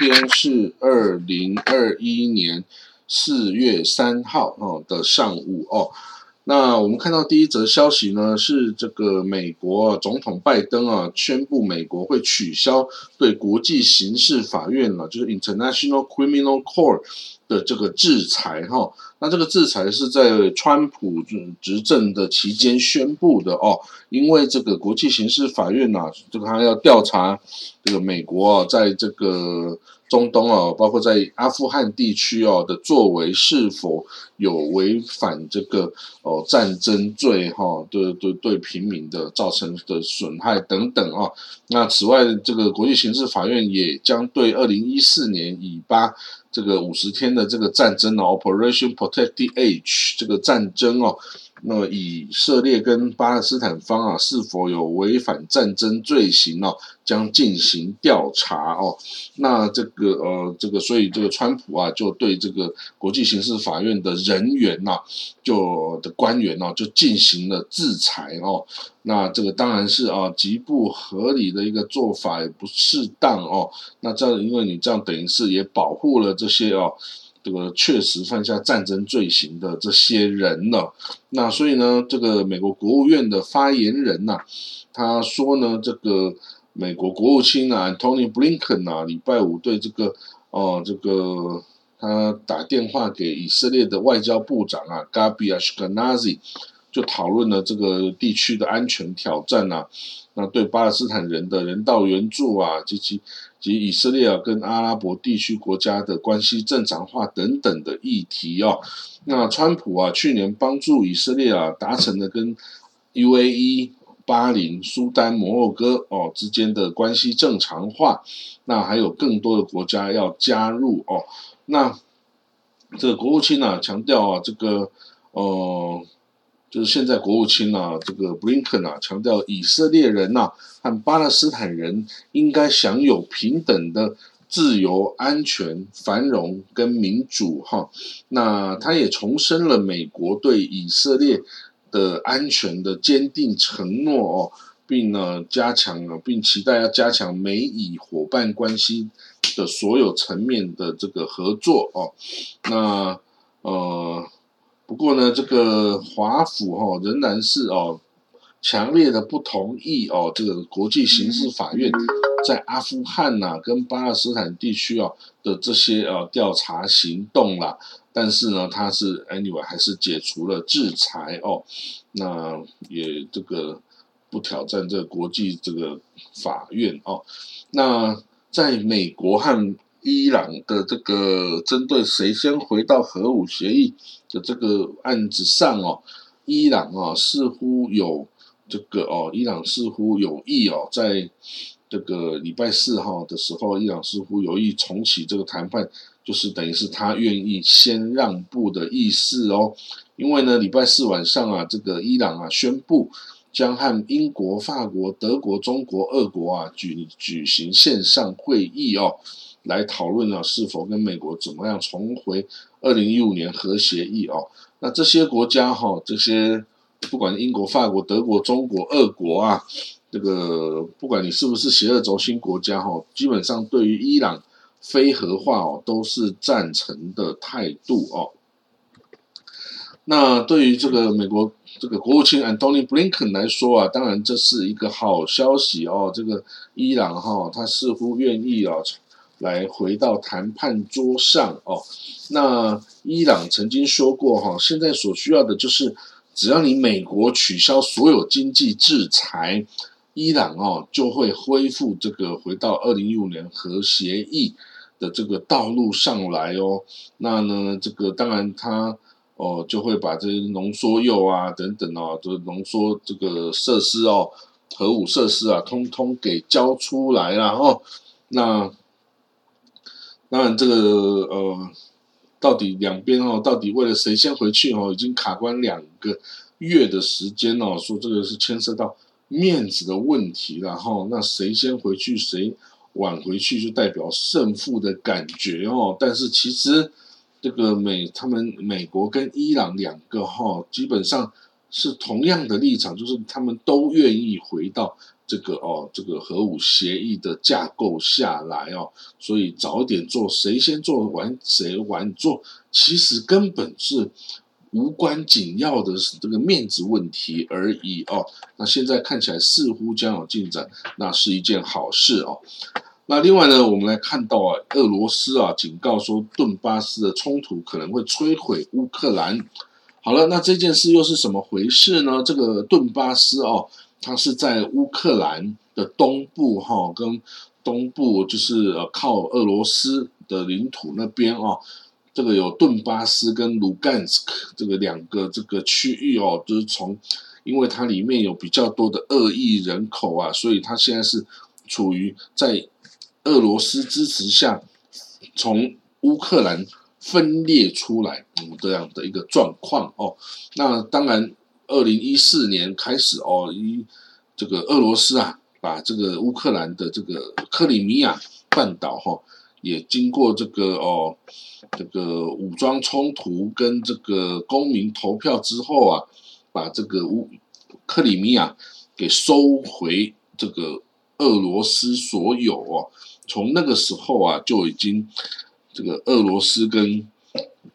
今天是二零二一年四月三号哦的上午哦。那我们看到第一则消息呢，是这个美国总统拜登啊宣布美国会取消对国际刑事法院了，就是 International Criminal Court 的这个制裁哈。那这个制裁是在川普执政的期间宣布的哦，因为这个国际刑事法院呐，这个他要调查这个美国啊，在这个。中东啊，包括在阿富汗地区哦的作为是否有违反这个哦战争罪哈？对对对，平民的造成的损害等等啊。那此外，这个国际刑事法院也将对二零一四年以巴这个五十天的这个战争呢，Operation Protect the Age 这个战争哦。那以色列跟巴勒斯坦方啊是否有违反战争罪行哦，将进行调查哦。那这个呃，这个所以这个川普啊，就对这个国际刑事法院的人员呐，就的官员呢，就进行了制裁哦。那这个当然是啊极不合理的一个做法，也不适当哦。那这样，因为你这样等于是也保护了这些哦。这个确实犯下战争罪行的这些人了，那所以呢，这个美国国务院的发言人呐，他说呢，这个美国国务卿啊，Tony Blinken 啊，礼拜五对这个哦，这个他打电话给以色列的外交部长啊，Gabi Ashkenazi，就讨论了这个地区的安全挑战啊，那对巴勒斯坦人的人道援助啊，及其。及以色列啊跟阿拉伯地区国家的关系正常化等等的议题哦。那川普啊去年帮助以色列啊达成了跟 UAE、巴林、苏丹、摩洛哥哦之间的关系正常化，那还有更多的国家要加入哦。那这个国务卿呢强调啊这个呃。就是现在国务卿啊，这个布林肯啊，强调以色列人呐和巴勒斯坦人应该享有平等的自由、安全、繁荣跟民主哈。那他也重申了美国对以色列的安全的坚定承诺哦，并呢加强了，并期待要加强美以伙伴关系的所有层面的这个合作哦。那呃。不过呢，这个华府哈仍然是哦强烈的不同意哦这个国际刑事法院在阿富汗呐跟巴勒斯坦地区啊的这些呃调查行动啦。但是呢，他是 anyway 还是解除了制裁哦，那也这个不挑战这个国际这个法院哦。那在美国和伊朗的这个针对谁先回到核武协议的这个案子上哦，伊朗啊似乎有这个哦，伊朗似乎有意哦，在这个礼拜四号的时候，伊朗似乎有意重启这个谈判，就是等于是他愿意先让步的意思哦。因为呢，礼拜四晚上啊，这个伊朗啊宣布将和英国、法国、德国、中国、俄国啊举举行线上会议哦。来讨论了是否跟美国怎么样重回二零一五年核协议哦？那这些国家哈，这些不管英国、法国、德国、中国、俄国啊，这个不管你是不是邪恶轴心国家哈，基本上对于伊朗非核化哦，都是赞成的态度哦。那对于这个美国这个国务卿 Antony Blinken 来说啊，当然这是一个好消息哦。这个伊朗哈，他似乎愿意啊。来回到谈判桌上哦，那伊朗曾经说过哈，现在所需要的就是只要你美国取消所有经济制裁，伊朗哦就会恢复这个回到二零一五年核协议的这个道路上来哦。那呢，这个当然他哦就会把这些浓缩铀啊等等哦，这浓缩这个设施哦，核武设施啊，通通给交出来了哦。那当然，这个呃，到底两边哦，到底为了谁先回去哦，已经卡关两个月的时间哦，说这个是牵涉到面子的问题，然后那谁先回去，谁晚回去，就代表胜负的感觉哦。但是其实这个美，他们美国跟伊朗两个哈，基本上是同样的立场，就是他们都愿意回到。这个哦这个核武协议的架构下来哦，所以早点做，谁先做完谁完做，其实根本是无关紧要的是这个面子问题而已哦。那现在看起来似乎将有进展，那是一件好事哦。那另外呢，我们来看到啊，俄罗斯啊警告说，顿巴斯的冲突可能会摧毁乌克兰。好了，那这件事又是什么回事呢？这个顿巴斯哦，它是在乌克兰的东部哈，跟东部就是呃靠俄罗斯的领土那边哦，这个有顿巴斯跟卢甘斯克这个两个这个区域哦，就是从，因为它里面有比较多的恶意人口啊，所以它现在是处于在俄罗斯支持下，从乌克兰。分裂出来，嗯，这样的一个状况哦。那当然，二零一四年开始哦，一这个俄罗斯啊，把这个乌克兰的这个克里米亚半岛哈，也经过这个哦，这个武装冲突跟这个公民投票之后啊，把这个乌克里米亚给收回这个俄罗斯所有哦。从那个时候啊，就已经。这个俄罗斯跟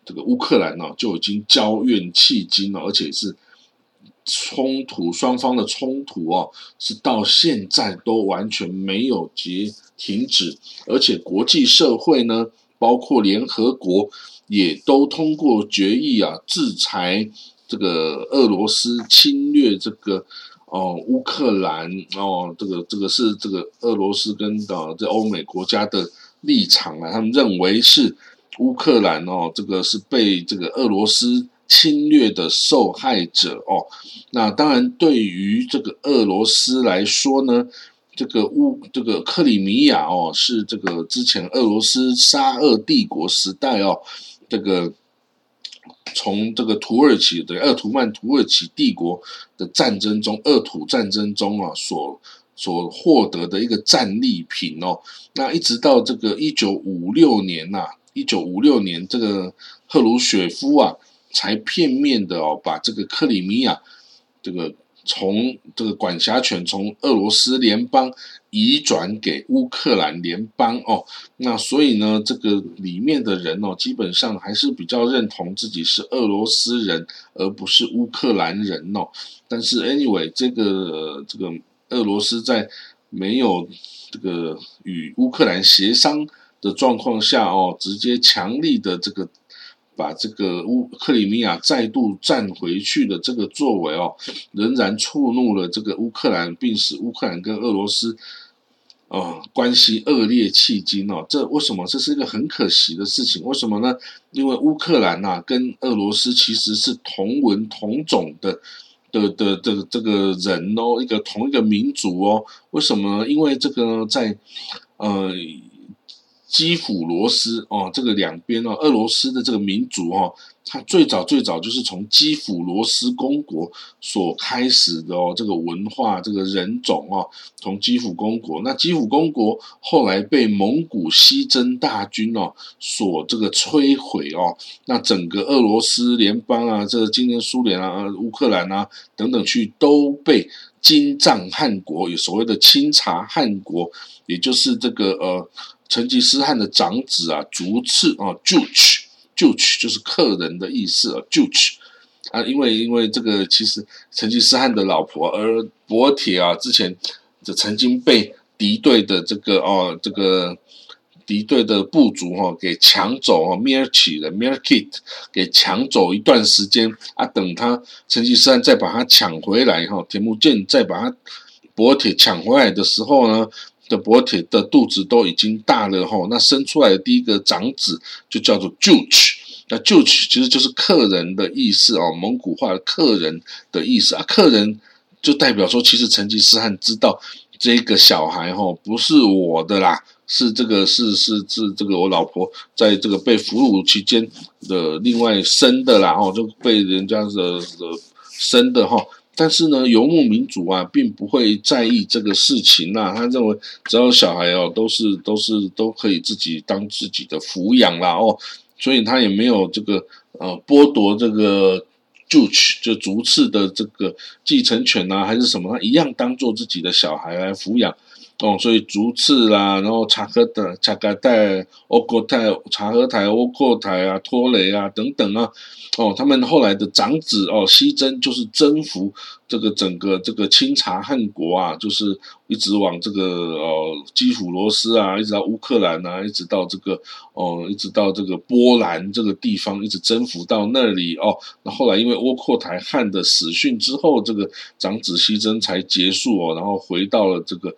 这个乌克兰呢，就已经交怨迄今了，而且是冲突双方的冲突哦，是到现在都完全没有结停止，而且国际社会呢，包括联合国也都通过决议啊，制裁这个俄罗斯侵略这个哦乌克兰哦，这个这个是这个俄罗斯跟啊这欧美国家的。立场啊，他们认为是乌克兰哦，这个是被这个俄罗斯侵略的受害者哦。那当然，对于这个俄罗斯来说呢，这个乌这个克里米亚哦，是这个之前俄罗斯沙俄帝国时代哦，这个从这个土耳其的鄂图曼土耳其帝国的战争中，鄂土战争中啊所。所获得的一个战利品哦，那一直到这个一九五六年呐，一九五六年这个赫鲁雪夫啊，才片面的哦，把这个克里米亚这个从这个管辖权从俄罗斯联邦移转给乌克兰联邦哦，那所以呢，这个里面的人哦，基本上还是比较认同自己是俄罗斯人，而不是乌克兰人哦。但是 anyway，这个这个。俄罗斯在没有这个与乌克兰协商的状况下哦，直接强力的这个把这个乌克里米亚再度占回去的这个作为哦，仍然触怒了这个乌克兰，并使乌克兰跟俄罗斯啊关系恶劣迄今哦。这为什么？这是一个很可惜的事情。为什么呢？因为乌克兰呐跟俄罗斯其实是同文同种的。的的这个这个人哦，一个同一个民族哦，为什么？因为这个在呃基辅罗斯哦，这个两边哦，俄罗斯的这个民族哦，它最早最早就是从基辅罗斯公国所开始的哦，这个文化这个人种哦，从基辅公国，那基辅公国后来被蒙古西征大军哦所这个摧毁哦，那整个俄罗斯联邦啊，这个今天苏联啊、乌克兰啊等等去都被金帐汗国，有所谓的清查汗国，也就是这个呃。成吉思汗的长子啊，逐次啊，Juch，Juch 就是客人的意思啊，Juch 啊，因为因为这个其实成吉思汗的老婆而博铁啊，之前就曾经被敌对的这个哦，这个敌对的部族哈给抢走哦 m i r c h 的 m i r k i t 给抢走一段时间啊，等他成吉思汗再把他抢回来哈，铁木剑再把他博铁抢回来的时候呢。的伯铁的肚子都已经大了哈，那生出来的第一个长子就叫做 Juch，那 Juch 其实就是客人的意思哦，蒙古话的客人的意思啊，客人就代表说，其实成吉思汗知道这个小孩哈不是我的啦，是这个是是是这个我老婆在这个被俘虏期间的另外生的啦哈，就被人家的的生的哈。但是呢，游牧民族啊，并不会在意这个事情呐。他认为，只要小孩哦，都是都是都可以自己当自己的抚养啦哦，所以他也没有这个呃剥夺这个就就逐次的这个继承权啊，还是什么，他一样当做自己的小孩来抚养。哦，所以竹次啦，然后察合的察格代、欧国泰、察合台、欧国台啊、托雷啊等等啊，哦，他们后来的长子哦，西征就是征服这个整个这个清查汗国啊，就是一直往这个哦基辅罗斯啊，一直到乌克兰啊，一直到这个哦，一直到这个波兰这个地方，一直征服到那里哦。那后来因为窝阔台汗的死讯之后，这个长子西征才结束哦，然后回到了这个。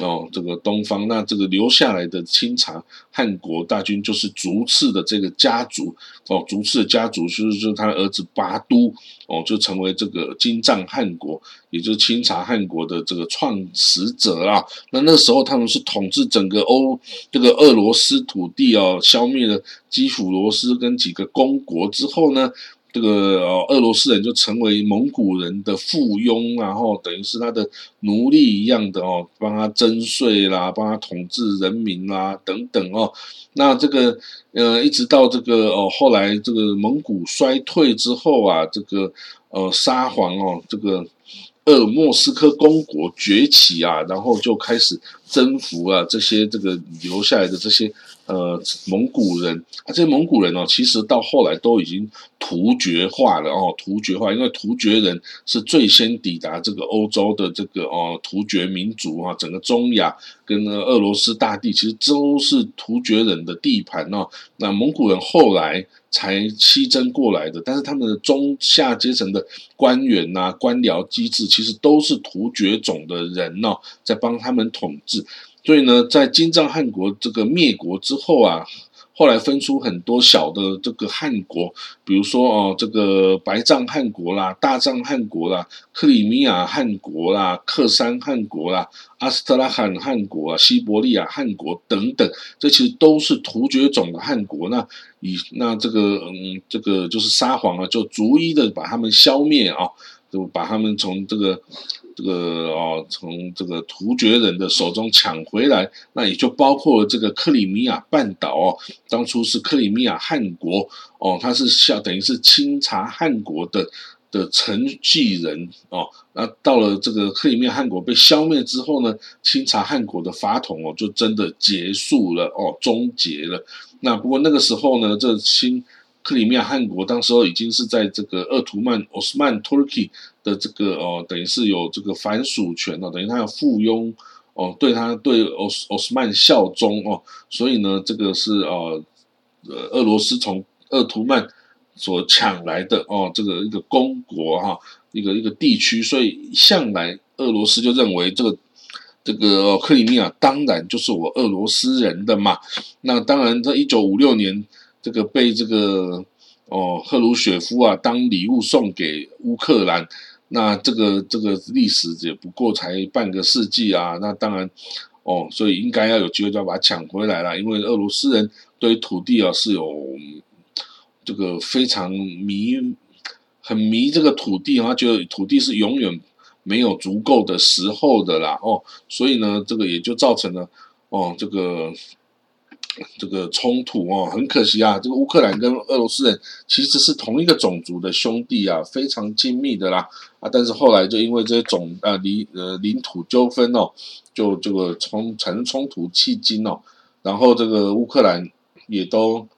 哦，这个东方，那这个留下来的清朝汉国大军就是竹次的这个家族哦，竹次的家族就是就是他儿子拔都哦，就成为这个金帐汉国，也就是清朝汉国的这个创始者啦。那那时候他们是统治整个欧这个俄罗斯土地哦，消灭了基辅罗斯跟几个公国之后呢？这个哦，俄罗斯人就成为蒙古人的附庸，然后等于是他的奴隶一样的哦，帮他征税啦，帮他统治人民啦，等等哦。那这个呃，一直到这个哦，后来这个蒙古衰退之后啊，这个呃沙皇哦，这个。鄂莫斯科公国崛起啊，然后就开始征服啊这些这个留下来的这些呃蒙古人啊，这些蒙古人哦，其实到后来都已经突厥化了哦，突厥化，因为突厥人是最先抵达这个欧洲的这个哦突厥民族啊，整个中亚跟俄罗斯大地其实都是突厥人的地盘哦，那蒙古人后来。才西征过来的，但是他们的中下阶层的官员呐、官僚机制，其实都是突厥种的人哦，在帮他们统治。所以呢，在金帐汗国这个灭国之后啊。后来分出很多小的这个汗国，比如说哦，这个白藏汗国啦、大藏汗国啦、克里米亚汗国啦、克山汗国啦、阿斯特拉罕汗国啊、西伯利亚汗国等等，这其实都是突厥种的汗国。那以那这个嗯，这个就是沙皇啊，就逐一的把他们消灭啊，就把他们从这个。这个哦，从这个突厥人的手中抢回来，那也就包括了这个克里米亚半岛哦。当初是克里米亚汗国哦，他是下等于是清查汗国的的承继人哦。那到了这个克里米亚汗国被消灭之后呢，清查汗国的法统哦，就真的结束了哦，终结了。那不过那个时候呢，这清克里米亚汗国当时候已经是在这个鄂图曼奥斯曼 Turkey 的这个哦，等于是有这个反属权哦，等于他要附庸哦，对他对奥斯奥斯曼效忠哦，所以呢，这个是呃呃俄罗斯从鄂图曼所抢来的哦，这个一个公国哈，一个一个地区，所以向来俄罗斯就认为这个这个克里米亚当然就是我俄罗斯人的嘛，那当然在一九五六年。这个被这个哦赫鲁雪夫啊当礼物送给乌克兰，那这个这个历史也不过才半个世纪啊，那当然哦，所以应该要有机会就要把它抢回来了，因为俄罗斯人对土地啊是有这个非常迷，很迷这个土地他觉得土地是永远没有足够的时候的啦哦，所以呢，这个也就造成了哦这个。这个冲突哦，很可惜啊，这个乌克兰跟俄罗斯人其实是同一个种族的兄弟啊，非常亲密的啦啊，但是后来就因为这些种啊领呃领土纠纷哦，就这个冲产生冲突迄今哦，然后这个乌克兰也都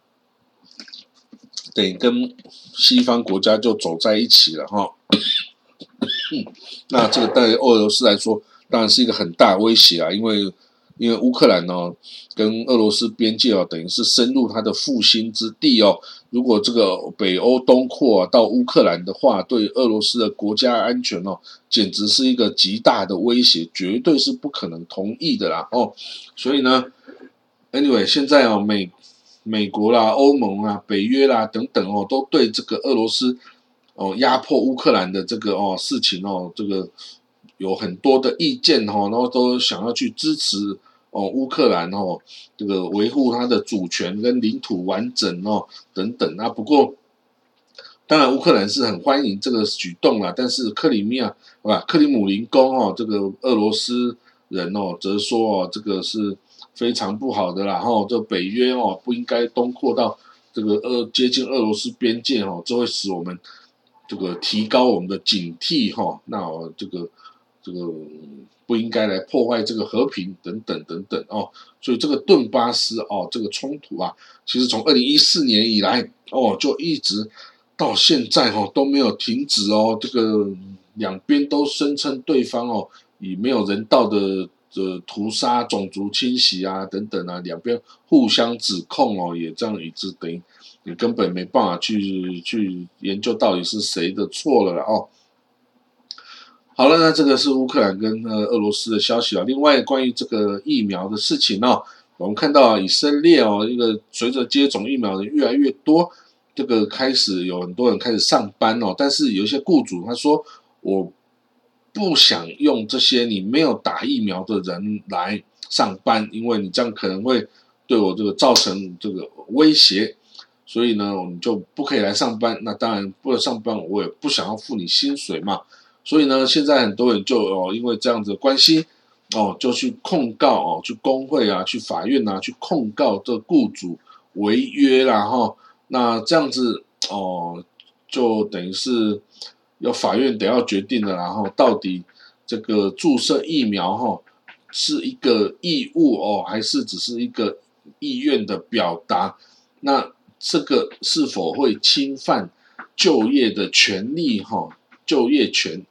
得跟西方国家就走在一起了哈，那这个对俄罗斯来说当然是一个很大威胁啊，因为。因为乌克兰呢，跟俄罗斯边界哦，等于是深入它的腹心之地哦。如果这个北欧东扩到乌克兰的话，对俄罗斯的国家安全哦，简直是一个极大的威胁，绝对是不可能同意的啦哦。所以呢，anyway，现在哦，美美国啦、欧盟啊、北约啦等等哦，都对这个俄罗斯哦压迫乌克兰的这个哦事情哦，这个。有很多的意见哈，然后都想要去支持哦乌克兰哦，这个维护它的主权跟领土完整哦等等啊。不过，当然乌克兰是很欢迎这个举动啦，但是克里米亚不克里姆林宫哦，这个俄罗斯人哦则说哦这个是非常不好的啦。哈这北约哦不应该东扩到这个俄接近俄罗斯边界哦，这会使我们这个提高我们的警惕哈，那这个这个不应该来破坏这个和平等等等等哦，所以这个顿巴斯哦这个冲突啊，其实从二零一四年以来哦就一直到现在哦都没有停止哦，这个两边都声称对方哦以没有人道的呃屠杀、种族清洗啊等等啊，两边互相指控哦，也这样一直等于。你根本没办法去去研究到底是谁的错了哦。好了，那这个是乌克兰跟呃俄罗斯的消息啊。另外，关于这个疫苗的事情呢，我们看到以色列哦，一个随着接种疫苗的越来越多，这个开始有很多人开始上班哦。但是有一些雇主他说，我不想用这些你没有打疫苗的人来上班，因为你这样可能会对我这个造成这个威胁。所以呢，我们就不可以来上班。那当然不能上班，我也不想要付你薪水嘛。所以呢，现在很多人就哦，因为这样子的关系，哦，就去控告哦，去工会啊，去法院啊，去控告这雇主违约啦哈。那这样子哦，就等于是要法院得要决定的，然后到底这个注射疫苗哈是一个义务哦，还是只是一个意愿的表达？那这个是否会侵犯就业的权利？哈，就业权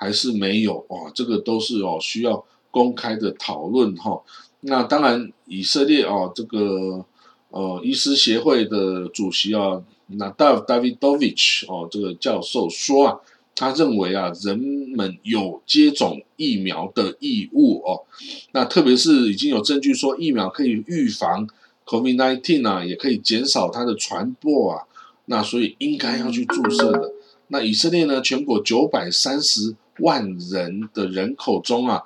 还是没有？哦，这个都是哦需要公开的讨论哈。那当然，以色列哦，这个呃医师协会的主席啊，那 Dav Davidovich 哦，这个教授说啊，他认为啊，人们有接种疫苗的义务哦。那特别是已经有证据说疫苗可以预防。COVID-19 啊，也可以减少它的传播啊，那所以应该要去注射的。那以色列呢，全国九百三十万人的人口中啊，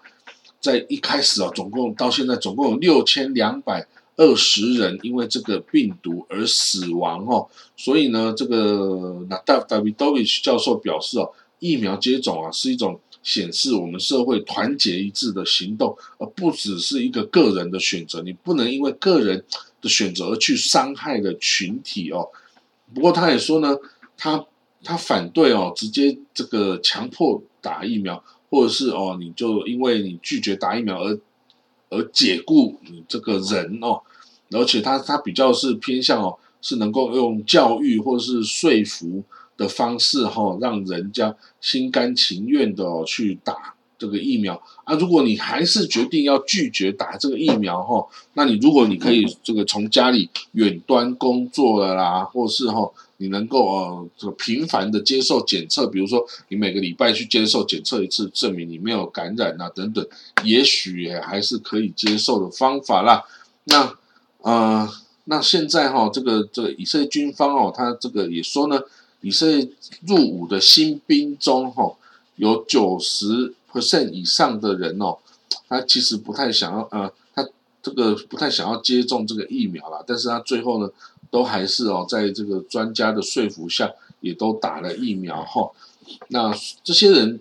在一开始啊，总共到现在总共有六千两百二十人因为这个病毒而死亡哦。所以呢，这个那 Davidovich 教授表示哦，疫苗接种啊是一种。显示我们社会团结一致的行动，而不只是一个个人的选择。你不能因为个人的选择而去伤害了群体哦。不过他也说呢，他他反对哦，直接这个强迫打疫苗，或者是哦，你就因为你拒绝打疫苗而而解雇你这个人哦。而且他他比较是偏向哦，是能够用教育或者是说服。的方式哈，让人家心甘情愿的去打这个疫苗啊。如果你还是决定要拒绝打这个疫苗哈，那你如果你可以这个从家里远端工作了啦，或是哈，你能够呃这个频繁的接受检测，比如说你每个礼拜去接受检测一次，证明你没有感染啊等等，也许还是可以接受的方法啦。那呃，那现在哈，这个这个以色列军方哦，他这个也说呢。以色列入伍的新兵中，哈，有九十 percent 以上的人哦，他其实不太想要，呃，他这个不太想要接种这个疫苗啦，但是他最后呢，都还是哦，在这个专家的说服下，也都打了疫苗，哈。那这些人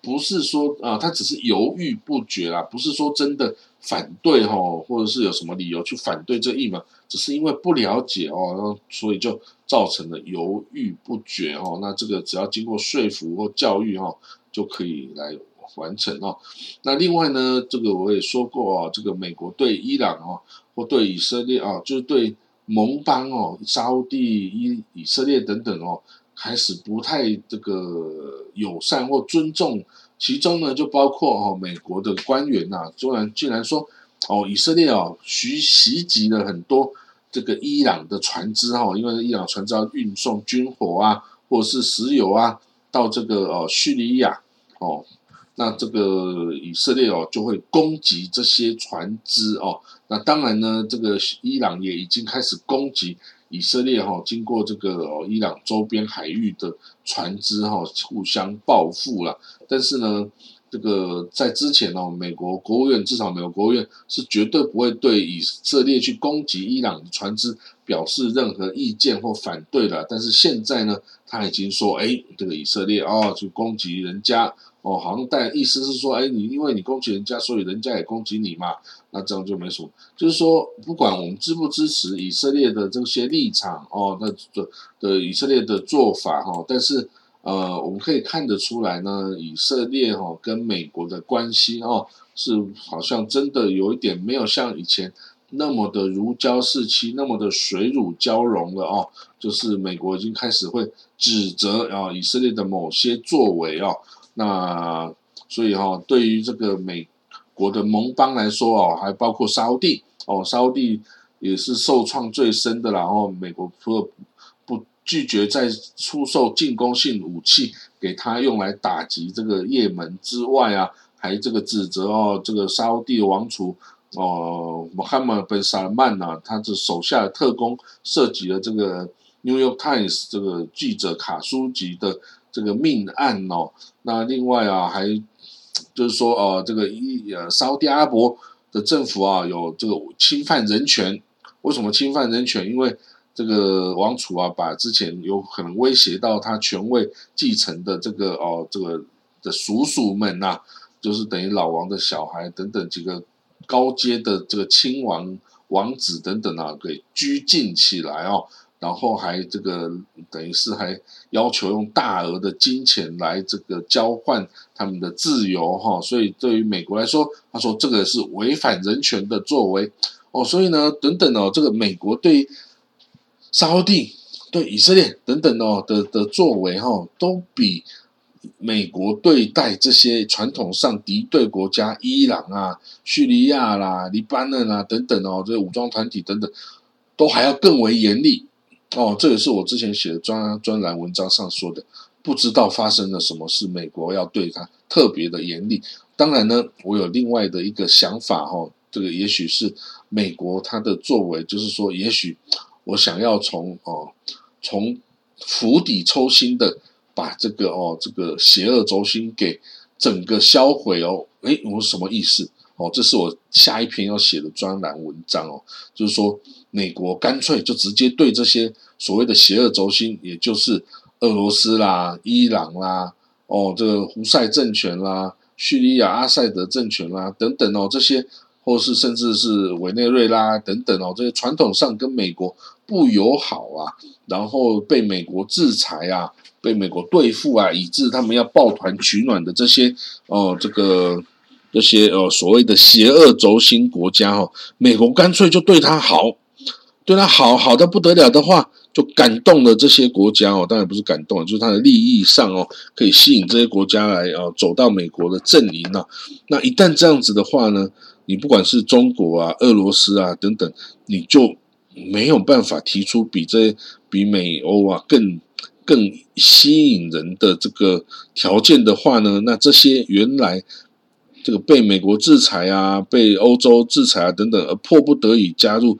不是说啊，他只是犹豫不决啦，不是说真的反对哈，或者是有什么理由去反对这疫苗，只是因为不了解哦，所以就。造成了犹豫不决哦，那这个只要经过说服或教育哈，就可以来完成哦。那另外呢，这个我也说过哦，这个美国对伊朗哦，或对以色列啊，就是对盟邦哦，沙地、以以色列等等哦，开始不太这个友善或尊重。其中呢，就包括哦，美国的官员呐，居然竟然说哦，以色列哦，袭袭击了很多。这个伊朗的船只哈，因为伊朗船只要运送军火啊，或者是石油啊，到这个哦叙利亚哦，那这个以色列哦就会攻击这些船只哦。那当然呢，这个伊朗也已经开始攻击以色列哈，经过这个哦伊朗周边海域的船只哈，互相报复了。但是呢。这个在之前呢，美国国务院至少美国国务院是绝对不会对以色列去攻击伊朗的船只表示任何意见或反对的。但是现在呢，他已经说，哎，这个以色列哦，去攻击人家哦，好像带意思是说，哎，你因为你攻击人家，所以人家也攻击你嘛，那这样就没什么。就是说，不管我们支不支持以色列的这些立场哦，那的的以色列的做法哈，但是。呃，我们可以看得出来呢，以色列哈跟美国的关系哦，是好像真的有一点没有像以前那么的如胶似漆，那么的水乳交融了哦。就是美国已经开始会指责啊以色列的某些作为哦，那所以哈，对于这个美国的盟邦来说哦，还包括沙地哦，沙地也是受创最深的，然后美国除了不拒绝再出售进攻性武器给他用来打击这个也门之外啊，还这个指责哦，这个沙地王储哦，穆罕默本·萨勒曼呐，他这手下的特工涉及了这个。New York Times 这个记者卡舒吉的这个命案哦，那另外啊，还 就是说哦，这个一呃，沙特阿伯的政府啊，有这个侵犯人权。为什么侵犯人权？因为这个王储啊，把之前有可能威胁到他权位继承的这个哦，这个的叔叔们呐，就是等于老王的小孩等等几个高阶的这个亲王王子等等啊，给拘禁起来哦。然后还这个等于是还要求用大额的金钱来这个交换他们的自由哈，所以对于美国来说，他说这个是违反人权的作为哦，所以呢等等哦，这个美国对沙地、对以色列等等哦的的作为哈，都比美国对待这些传统上敌对国家伊朗啊、叙利亚啦、黎巴嫩啊等等哦，这些武装团体等等，都还要更为严厉。哦，这也是我之前写的专专栏文章上说的，不知道发生了什么事，美国要对他特别的严厉。当然呢，我有另外的一个想法哈，这个也许是美国他的作为，就是说，也许我想要从哦，从釜底抽薪的把这个哦，这个邪恶轴心给整个销毁哦。诶，我什么意思？哦，这是我下一篇要写的专栏文章哦，就是说。美国干脆就直接对这些所谓的邪恶轴心，也就是俄罗斯啦、伊朗啦、哦这个胡塞政权啦、叙利亚阿塞德政权啦等等哦，这些或是甚至是委内瑞拉等等哦，这些传统上跟美国不友好啊，然后被美国制裁啊，被美国对付啊，以致他们要抱团取暖的这些哦，这个这些哦所谓的邪恶轴心国家哦，美国干脆就对他好。对他好好的不得了的话，就感动了这些国家哦。当然不是感动，就是他的利益上哦，可以吸引这些国家来哦，走到美国的阵营了。那一旦这样子的话呢，你不管是中国啊、俄罗斯啊等等，你就没有办法提出比这比美欧啊更更吸引人的这个条件的话呢，那这些原来这个被美国制裁啊、被欧洲制裁啊等等，而迫不得已加入。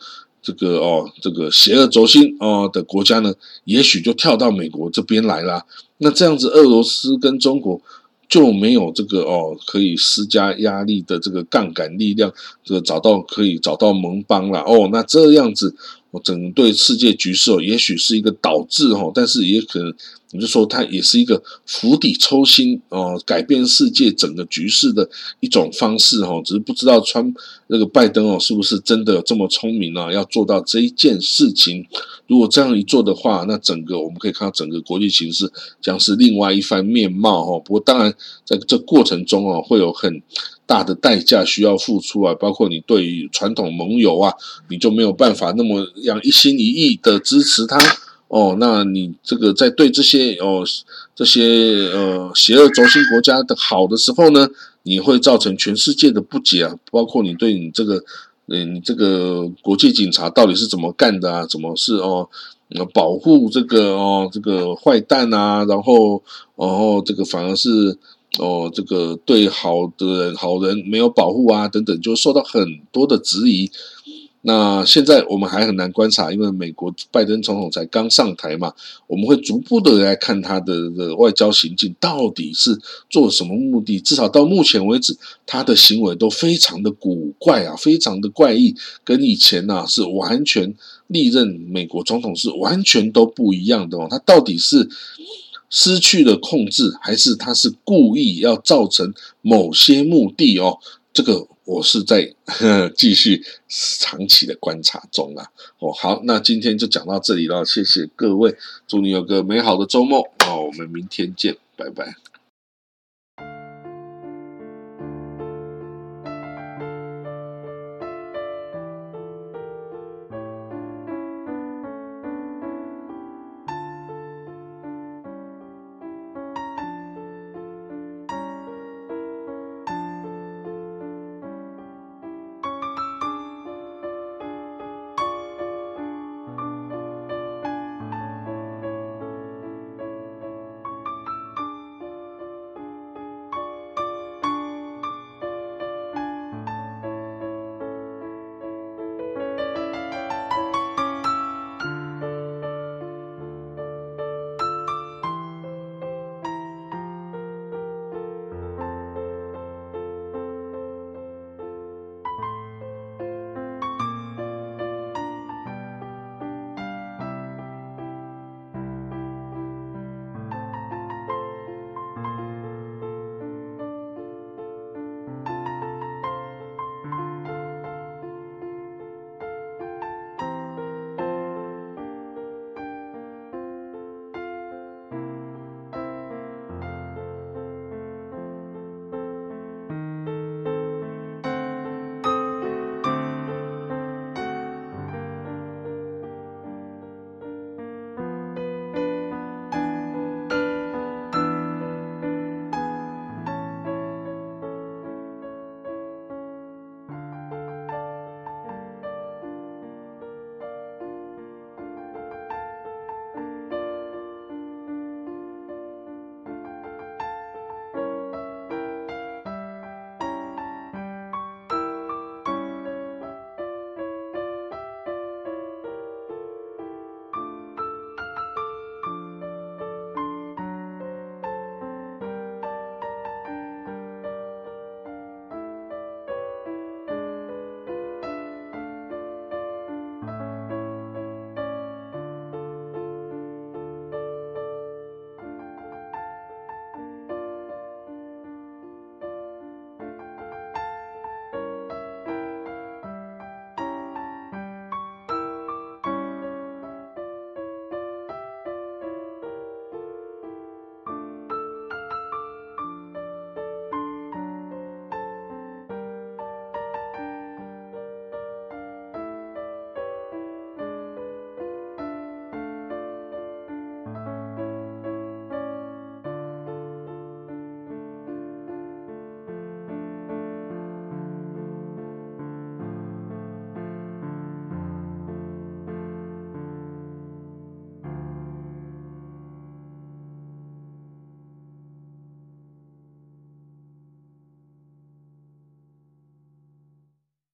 这个哦，这个邪恶轴心哦的国家呢，也许就跳到美国这边来啦。那这样子，俄罗斯跟中国就没有这个哦可以施加压力的这个杠杆力量，这个找到可以找到盟邦了哦。那这样子，我整对世界局势哦，也许是一个导致哦，但是也可能。我就说，它也是一个釜底抽薪哦，改变世界整个局势的一种方式哦。只是不知道川那个拜登哦，是不是真的有这么聪明呢？要做到这一件事情。如果这样一做的话，那整个我们可以看到整个国际形势将是另外一番面貌哦。不过当然，在这过程中哦，会有很大的代价需要付出啊，包括你对于传统盟友啊，你就没有办法那么样一心一意的支持他。哦，那你这个在对这些哦这些呃邪恶轴心国家的好的时候呢，你会造成全世界的不解啊，包括你对你这个嗯你这个国际警察到底是怎么干的啊？怎么是哦保护这个哦这个坏蛋啊？然后然后这个反而是哦这个对好的人好人没有保护啊等等，就受到很多的质疑。那现在我们还很难观察，因为美国拜登总统才刚上台嘛，我们会逐步的来看他的的外交行径到底是做什么目的。至少到目前为止，他的行为都非常的古怪啊，非常的怪异，跟以前呐是完全历任美国总统是完全都不一样的哦。他到底是失去了控制，还是他是故意要造成某些目的哦？这个。我是在呵 继续长期的观察中啊。哦，好，那今天就讲到这里了，谢谢各位，祝你有个美好的周末。哦我们明天见，拜拜。